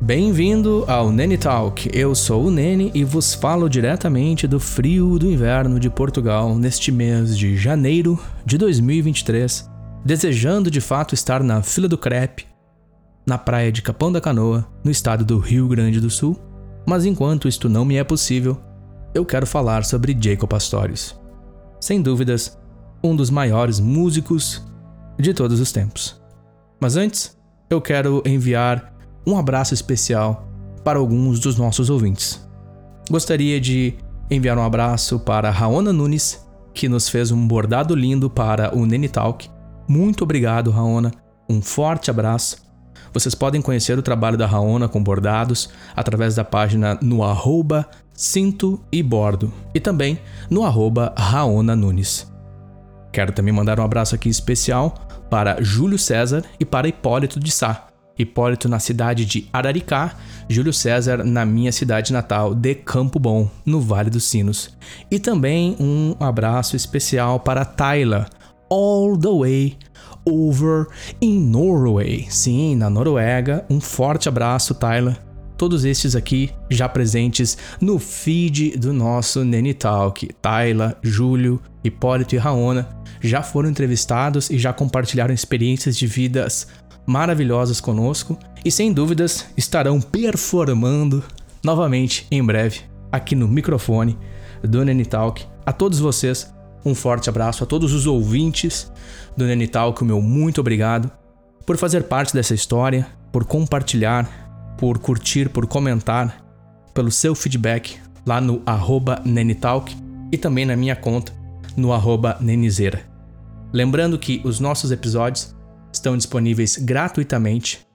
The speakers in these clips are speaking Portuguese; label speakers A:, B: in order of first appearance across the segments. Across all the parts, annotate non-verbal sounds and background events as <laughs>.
A: Bem-vindo ao Nene Talk. Eu sou o Nene e vos falo diretamente do frio do inverno de Portugal neste mês de janeiro de 2023, desejando de fato estar na fila do crepe, na praia de Capão da Canoa, no estado do Rio Grande do Sul. Mas enquanto isto não me é possível, eu quero falar sobre Jacob Pastorius. Sem dúvidas, um dos maiores músicos de todos os tempos. Mas antes, eu quero enviar um abraço especial para alguns dos nossos ouvintes. Gostaria de enviar um abraço para Raona Nunes, que nos fez um bordado lindo para o Nene Talk. Muito obrigado, Raona. Um forte abraço. Vocês podem conhecer o trabalho da Raona com bordados através da página no arroba cinto e bordo e também no arroba Raona Nunes. Quero também mandar um abraço aqui especial para Júlio César e para Hipólito de Sá. Hipólito na cidade de Araricá, Júlio César na minha cidade natal de Campo Bom, no Vale dos Sinos. E também um abraço especial para Tyler, all the way over in Norway. Sim, na Noruega. Um forte abraço, Tyler. Todos estes aqui já presentes no feed do nosso Nene Talk. Tyler, Júlio, Hipólito e Raona já foram entrevistados e já compartilharam experiências de vidas maravilhosas conosco e sem dúvidas estarão performando novamente em breve aqui no microfone do Nene Talk. A todos vocês, um forte abraço, a todos os ouvintes do Nene Talk, o meu muito obrigado por fazer parte dessa história, por compartilhar, por curtir, por comentar, pelo seu feedback lá no arroba e também na minha conta no arroba Nenizeira. Lembrando que os nossos episódios estão disponíveis gratuitamente,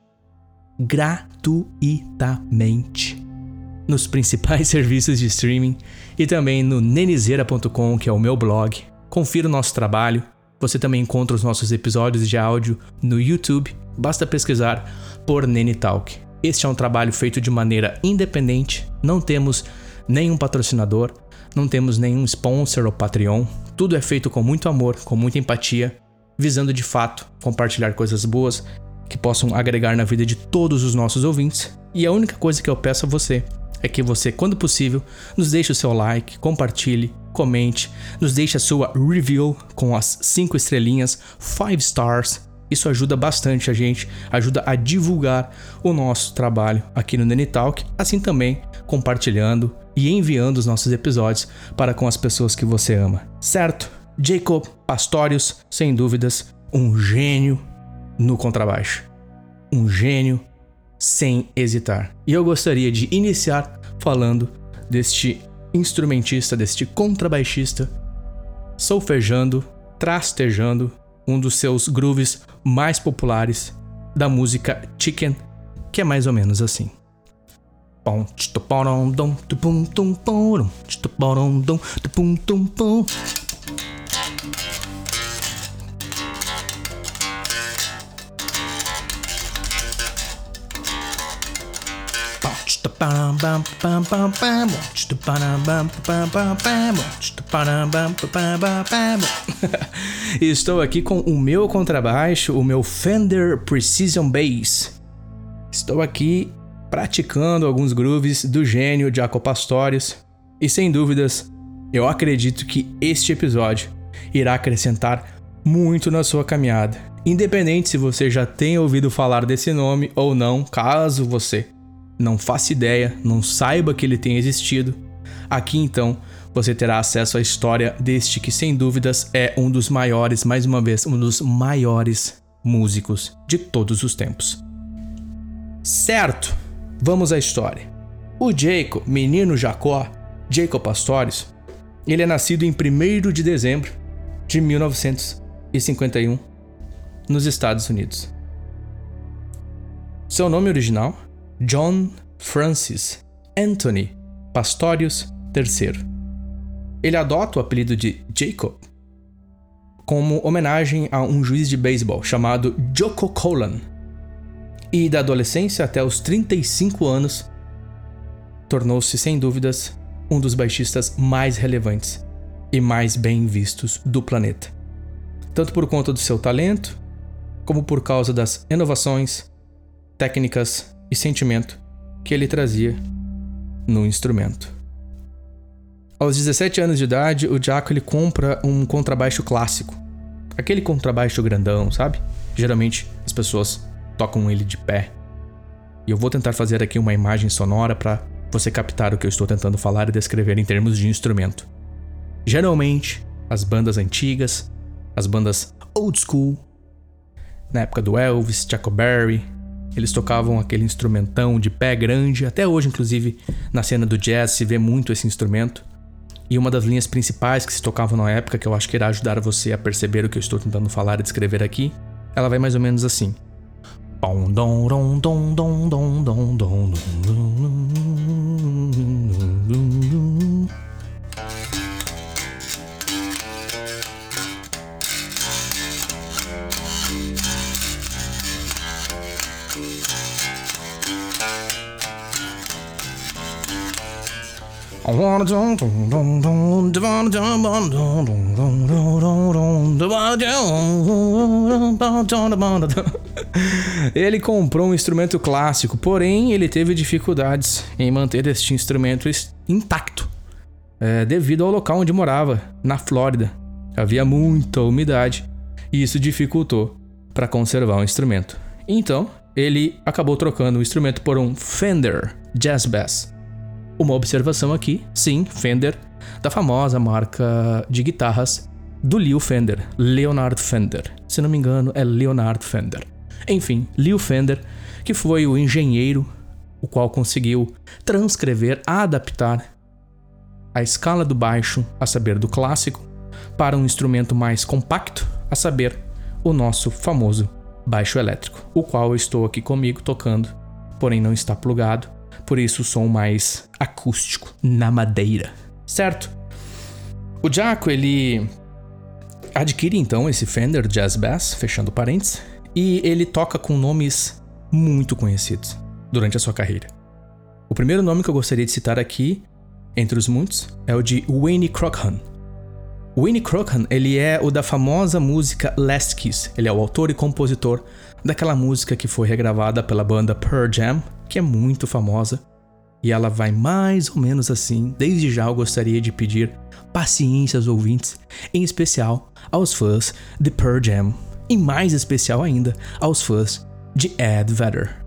A: gratuitamente, nos principais <laughs> serviços de streaming e também no nenizeira.com, que é o meu blog. Confira o nosso trabalho. Você também encontra os nossos episódios de áudio no YouTube. Basta pesquisar por Nene Talk. Este é um trabalho feito de maneira independente, não temos nenhum patrocinador, não temos nenhum sponsor ou Patreon. Tudo é feito com muito amor, com muita empatia, visando de fato compartilhar coisas boas que possam agregar na vida de todos os nossos ouvintes. E a única coisa que eu peço a você é que você, quando possível, nos deixe o seu like, compartilhe, comente, nos deixe a sua review com as 5 estrelinhas, 5 stars. Isso ajuda bastante a gente, ajuda a divulgar o nosso trabalho aqui no Nene Talk, assim também compartilhando e enviando os nossos episódios para com as pessoas que você ama. Certo? Jacob Pastorius, sem dúvidas, um gênio no contrabaixo. Um gênio sem hesitar. E eu gostaria de iniciar falando deste instrumentista, deste contrabaixista, solfejando, trastejando um dos seus grooves mais populares da música Chicken, que é mais ou menos assim. Estou aqui com o meu contrabaixo, o meu Fender Precision Bass. Estou aqui praticando alguns grooves do gênio Jaco Pastorius e sem dúvidas, eu acredito que este episódio irá acrescentar muito na sua caminhada. Independente se você já tem ouvido falar desse nome ou não, caso você não faça ideia, não saiba que ele tem existido, aqui então você terá acesso à história deste que sem dúvidas é um dos maiores, mais uma vez, um dos maiores músicos de todos os tempos. Certo, vamos à história. O Jacob, menino Jacó, Jacob Pastorius, ele é nascido em 1 de dezembro de 1951 nos Estados Unidos. Seu nome original John Francis Anthony Pastorius III. Ele adota o apelido de Jacob como homenagem a um juiz de beisebol chamado Joko Colan. E da adolescência até os 35 anos, tornou-se sem dúvidas um dos baixistas mais relevantes e mais bem vistos do planeta. tanto por conta do seu talento, como por causa das inovações, técnicas e sentimento que ele trazia no instrumento. Aos 17 anos de idade, o Jaco ele compra um contrabaixo clássico. Aquele contrabaixo grandão, sabe? Geralmente as pessoas tocam ele de pé. E eu vou tentar fazer aqui uma imagem sonora para você captar o que eu estou tentando falar e descrever em termos de instrumento. Geralmente, as bandas antigas, as bandas old school, na época do Elvis, Chuck Berry, eles tocavam aquele instrumentão de pé grande, até hoje, inclusive, na cena do jazz se vê muito esse instrumento. E uma das linhas principais que se tocavam na época, que eu acho que irá ajudar você a perceber o que eu estou tentando falar e descrever aqui, ela vai mais ou menos assim. I wanna dum dum dum dum dum dum dum dum dum dum dum dum dum dum dum dum dum Ele comprou um instrumento clássico, porém ele teve dificuldades em manter este instrumento intacto, é, devido ao local onde morava, na Flórida. Havia muita umidade e isso dificultou para conservar o instrumento. Então, ele acabou trocando o instrumento por um Fender Jazz Bass uma observação aqui, sim, Fender, da famosa marca de guitarras do Leo Fender, Leonard Fender. Se não me engano, é Leonard Fender. Enfim, Leo Fender, que foi o engenheiro o qual conseguiu transcrever, adaptar a escala do baixo, a saber, do clássico, para um instrumento mais compacto, a saber, o nosso famoso baixo elétrico, o qual eu estou aqui comigo tocando, porém não está plugado, por isso o som mais acústico na madeira, certo? O Jaco ele adquire então esse Fender Jazz Bass, fechando parênteses, e ele toca com nomes muito conhecidos durante a sua carreira. O primeiro nome que eu gostaria de citar aqui, entre os muitos, é o de Wayne Crochan. Wayne Crochan, ele é o da famosa música Last Kiss. Ele é o autor e compositor daquela música que foi regravada pela banda Pearl Jam que é muito famosa. E ela vai mais ou menos assim. Desde já eu gostaria de pedir paciência aos ouvintes, em especial aos fãs de Pearl Jam, e mais especial ainda aos fãs de Ed Vedder.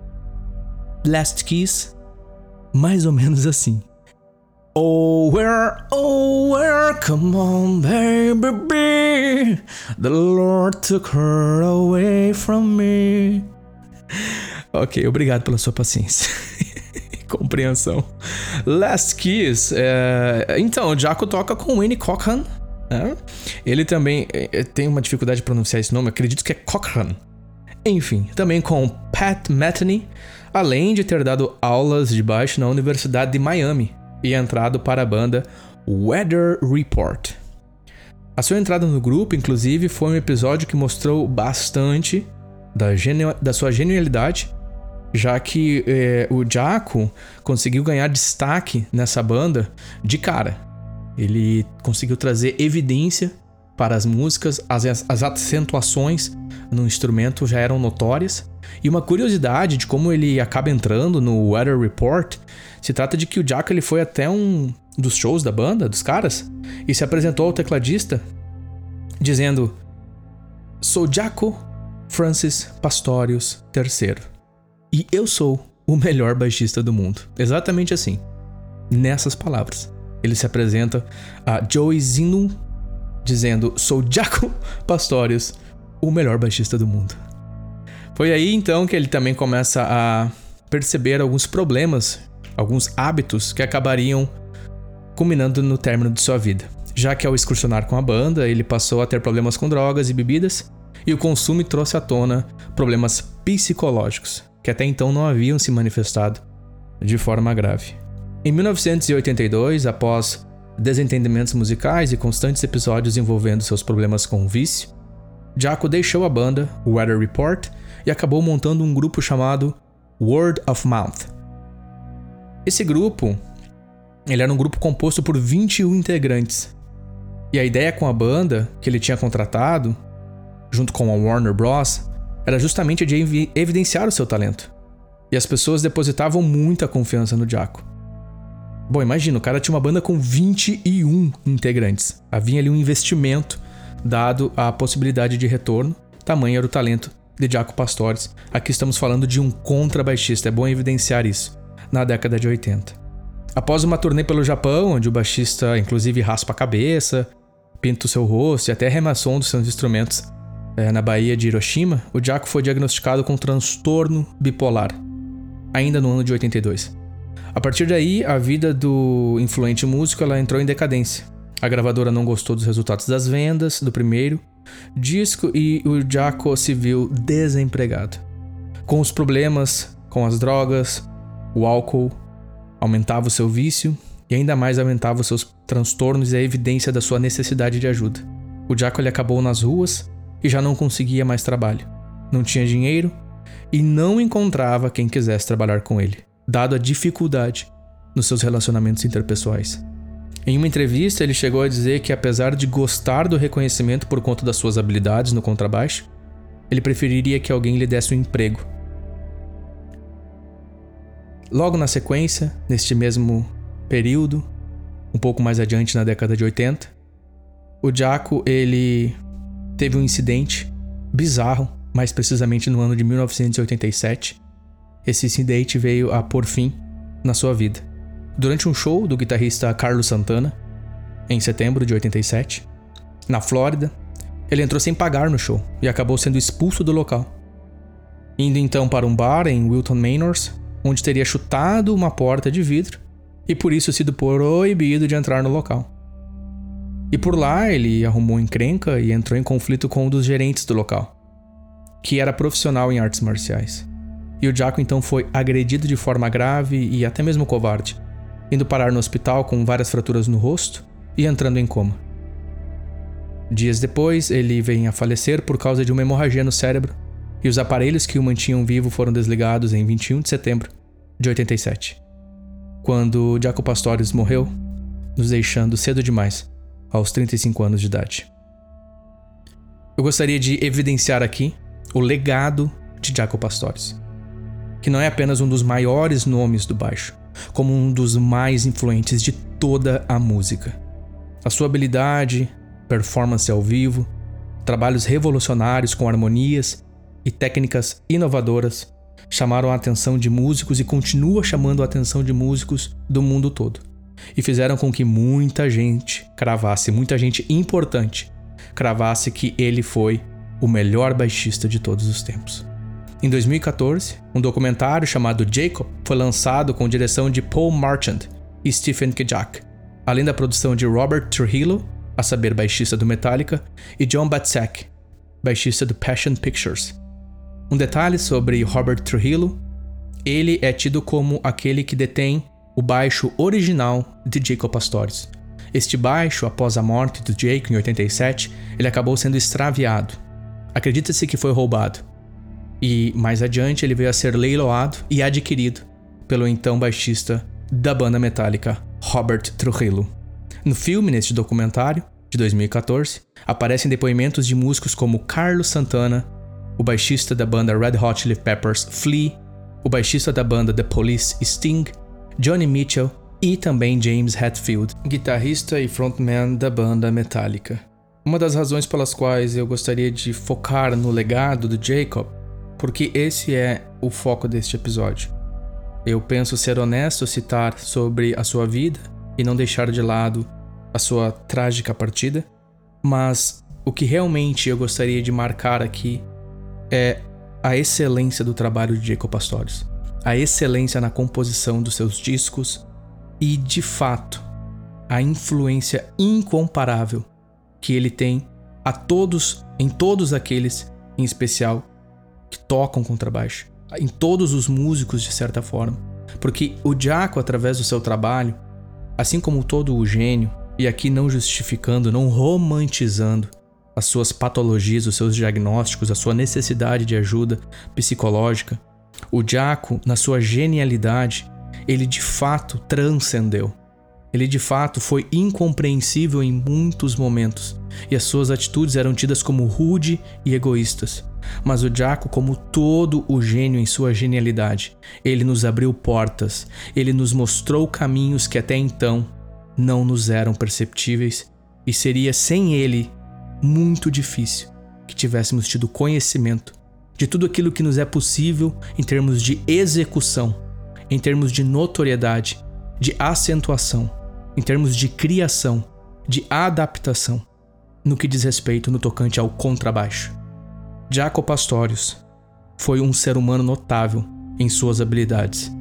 A: Last Kiss, mais ou menos assim. Oh, where, oh, where, come on, baby, the Lord took her away from me. Ok, obrigado pela sua paciência. <laughs> Compreensão. Last Kiss. É... Então, Jaco toca com Winnie Cochran. Né? Ele também é, tem uma dificuldade de pronunciar esse nome, acredito que é Cochran. Enfim, também com Pat Metheny, além de ter dado aulas de baixo na Universidade de Miami e entrado para a banda Weather Report. A sua entrada no grupo, inclusive, foi um episódio que mostrou bastante da, da sua genialidade já que é, o Jaco conseguiu ganhar destaque nessa banda de cara. Ele conseguiu trazer evidência para as músicas, as, as acentuações no instrumento já eram notórias. E uma curiosidade de como ele acaba entrando no Weather Report, se trata de que o Jaco ele foi até um dos shows da banda, dos caras, e se apresentou ao tecladista dizendo: Sou Jaco Francis Pastorius III. E eu sou o melhor baixista do mundo. Exatamente assim. Nessas palavras. Ele se apresenta a Joey Zinu dizendo: Sou Jaco Pastorius, o melhor baixista do mundo. Foi aí então que ele também começa a perceber alguns problemas, alguns hábitos que acabariam culminando no término de sua vida. Já que ao excursionar com a banda, ele passou a ter problemas com drogas e bebidas, e o consumo trouxe à tona problemas psicológicos, que até então não haviam se manifestado de forma grave. Em 1982, após desentendimentos musicais e constantes episódios envolvendo seus problemas com o vício, Jaco deixou a banda, Weather Report, e acabou montando um grupo chamado Word of Mouth. Esse grupo, ele era um grupo composto por 21 integrantes. E a ideia com a banda que ele tinha contratado junto com a Warner Bros., era justamente de evidenciar o seu talento. E as pessoas depositavam muita confiança no Jaco. Bom, imagina, o cara tinha uma banda com 21 integrantes. Havia ali um investimento dado a possibilidade de retorno, tamanho era o talento de Jaco Pastores. Aqui estamos falando de um contrabaixista, é bom evidenciar isso, na década de 80. Após uma turnê pelo Japão, onde o baixista inclusive raspa a cabeça, pinta o seu rosto e até remaçou um dos seus instrumentos é, na Bahia de Hiroshima, o Jaco foi diagnosticado com transtorno bipolar, ainda no ano de 82. A partir daí, a vida do influente músico ela entrou em decadência. A gravadora não gostou dos resultados das vendas do primeiro disco e o Jaco se viu desempregado. Com os problemas com as drogas, o álcool aumentava o seu vício e ainda mais aumentava os seus transtornos e a evidência da sua necessidade de ajuda. O Jaco ele acabou nas ruas e já não conseguia mais trabalho. Não tinha dinheiro e não encontrava quem quisesse trabalhar com ele, dado a dificuldade nos seus relacionamentos interpessoais. Em uma entrevista, ele chegou a dizer que, apesar de gostar do reconhecimento por conta das suas habilidades no contrabaixo, ele preferiria que alguém lhe desse um emprego. Logo na sequência, neste mesmo período, um pouco mais adiante na década de 80, o Jaco ele teve um incidente bizarro, mais precisamente no ano de 1987. Esse incidente veio a pôr fim na sua vida. Durante um show do guitarrista Carlos Santana, em setembro de 87, na Flórida, ele entrou sem pagar no show e acabou sendo expulso do local. Indo então para um bar em Wilton Manors, onde teria chutado uma porta de vidro e por isso sido proibido de entrar no local. E por lá ele arrumou encrenca e entrou em conflito com um dos gerentes do local, que era profissional em artes marciais. E o Jaco então foi agredido de forma grave e até mesmo covarde, indo parar no hospital com várias fraturas no rosto e entrando em coma. Dias depois, ele vem a falecer por causa de uma hemorragia no cérebro, e os aparelhos que o mantinham vivo foram desligados em 21 de setembro de 87. Quando Jaco Pastores morreu, nos deixando cedo demais aos 35 anos de idade. Eu gostaria de evidenciar aqui o legado de Jaco Pastores, que não é apenas um dos maiores nomes do baixo, como um dos mais influentes de toda a música. A sua habilidade, performance ao vivo, trabalhos revolucionários com harmonias e técnicas inovadoras chamaram a atenção de músicos e continua chamando a atenção de músicos do mundo todo e fizeram com que muita gente cravasse, muita gente importante cravasse que ele foi o melhor baixista de todos os tempos. Em 2014, um documentário chamado Jacob foi lançado com direção de Paul Marchand e Stephen Kijak, além da produção de Robert Trujillo, a saber, baixista do Metallica, e John Batzak, baixista do Passion Pictures. Um detalhe sobre Robert Trujillo: ele é tido como aquele que detém o baixo original de Jacob Pastores. Este baixo, após a morte do Jake em 87, ele acabou sendo extraviado. Acredita-se que foi roubado. E mais adiante ele veio a ser leiloado e adquirido pelo então baixista da banda metálica Robert Trujillo. No filme, neste documentário, de 2014, aparecem depoimentos de músicos como Carlos Santana, o baixista da banda Red Hot Chili Peppers Flea, o baixista da banda The Police Sting Johnny Mitchell e também James Hetfield, guitarrista e frontman da banda Metallica. Uma das razões pelas quais eu gostaria de focar no legado do Jacob, porque esse é o foco deste episódio. Eu penso ser honesto citar sobre a sua vida e não deixar de lado a sua trágica partida, mas o que realmente eu gostaria de marcar aqui é a excelência do trabalho de Jacob Pastorius a excelência na composição dos seus discos e, de fato, a influência incomparável que ele tem a todos, em todos aqueles, em especial, que tocam contrabaixo, em todos os músicos de certa forma, porque o Jaco, através do seu trabalho, assim como todo o gênio, e aqui não justificando, não romantizando as suas patologias, os seus diagnósticos, a sua necessidade de ajuda psicológica, o Jaco, na sua genialidade, ele de fato transcendeu. Ele de fato foi incompreensível em muitos momentos, e as suas atitudes eram tidas como rude e egoístas. Mas o Jaco, como todo o gênio em sua genialidade, ele nos abriu portas, ele nos mostrou caminhos que até então não nos eram perceptíveis e seria sem ele muito difícil que tivéssemos tido conhecimento de tudo aquilo que nos é possível em termos de execução, em termos de notoriedade, de acentuação, em termos de criação, de adaptação, no que diz respeito no tocante ao contrabaixo. Jaco Pastorius foi um ser humano notável em suas habilidades.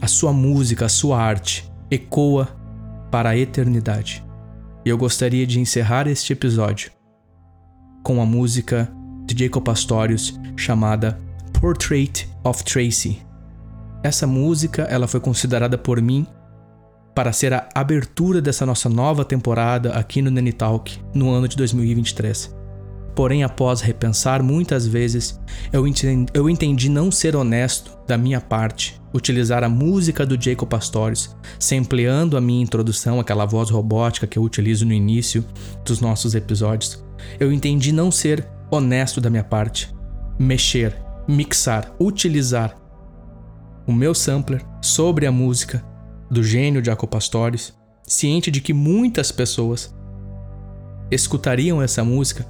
A: A sua música, a sua arte ecoa para a eternidade. E eu gostaria de encerrar este episódio com a música de Jacob Pastorius chamada Portrait of Tracy. Essa música ela foi considerada por mim para ser a abertura dessa nossa nova temporada aqui no Nene Talk no ano de 2023. Porém, após repensar muitas vezes, eu entendi, eu entendi não ser honesto da minha parte utilizar a música do Jacob Pastorius, sampleando a minha introdução, aquela voz robótica que eu utilizo no início dos nossos episódios. Eu entendi não ser honesto da minha parte, mexer, mixar, utilizar o meu sampler sobre a música do gênio Jaco Pastorius, ciente de que muitas pessoas escutariam essa música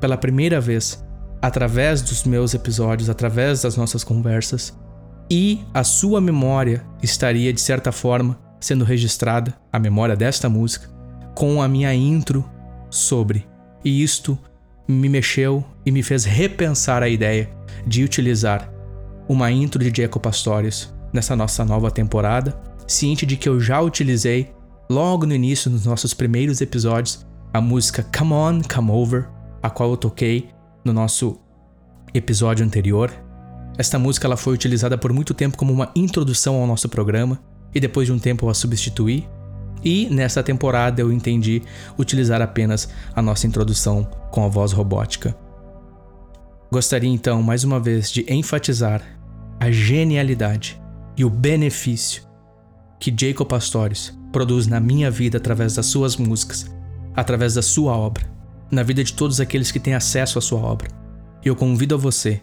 A: pela primeira vez através dos meus episódios, através das nossas conversas, e a sua memória estaria de certa forma sendo registrada, a memória desta música, com a minha intro sobre. E isto me mexeu e me fez repensar a ideia de utilizar uma intro de Jaco Pastorius nessa nossa nova temporada ciente de que eu já utilizei logo no início nos nossos primeiros episódios a música Come On, Come Over, a qual eu toquei no nosso episódio anterior. Esta música ela foi utilizada por muito tempo como uma introdução ao nosso programa e depois de um tempo eu a substituí. E nessa temporada eu entendi utilizar apenas a nossa introdução com a voz robótica. Gostaria então mais uma vez de enfatizar a genialidade e o benefício que Jacob Pastores produz na minha vida através das suas músicas, através da sua obra, na vida de todos aqueles que têm acesso à sua obra. E eu convido a você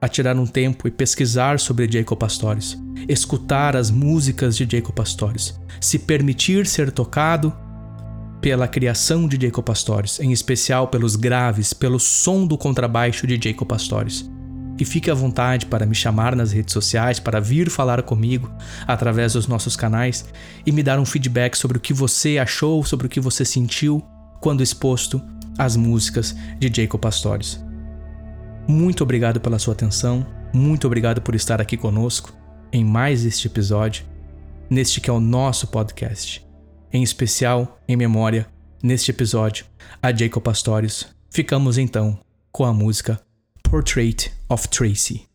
A: a tirar um tempo e pesquisar sobre Jacob Pastores, escutar as músicas de Jacob Pastores, se permitir ser tocado pela criação de Jacob Pastores, em especial pelos graves, pelo som do contrabaixo de Jacob Pastores e fique à vontade para me chamar nas redes sociais, para vir falar comigo através dos nossos canais e me dar um feedback sobre o que você achou, sobre o que você sentiu quando exposto às músicas de Jacob Pastores. Muito obrigado pela sua atenção, muito obrigado por estar aqui conosco em mais este episódio, neste que é o nosso podcast. Em especial, em memória, neste episódio, a Jacob Pastores. Ficamos então com a música Portrait of Tracy.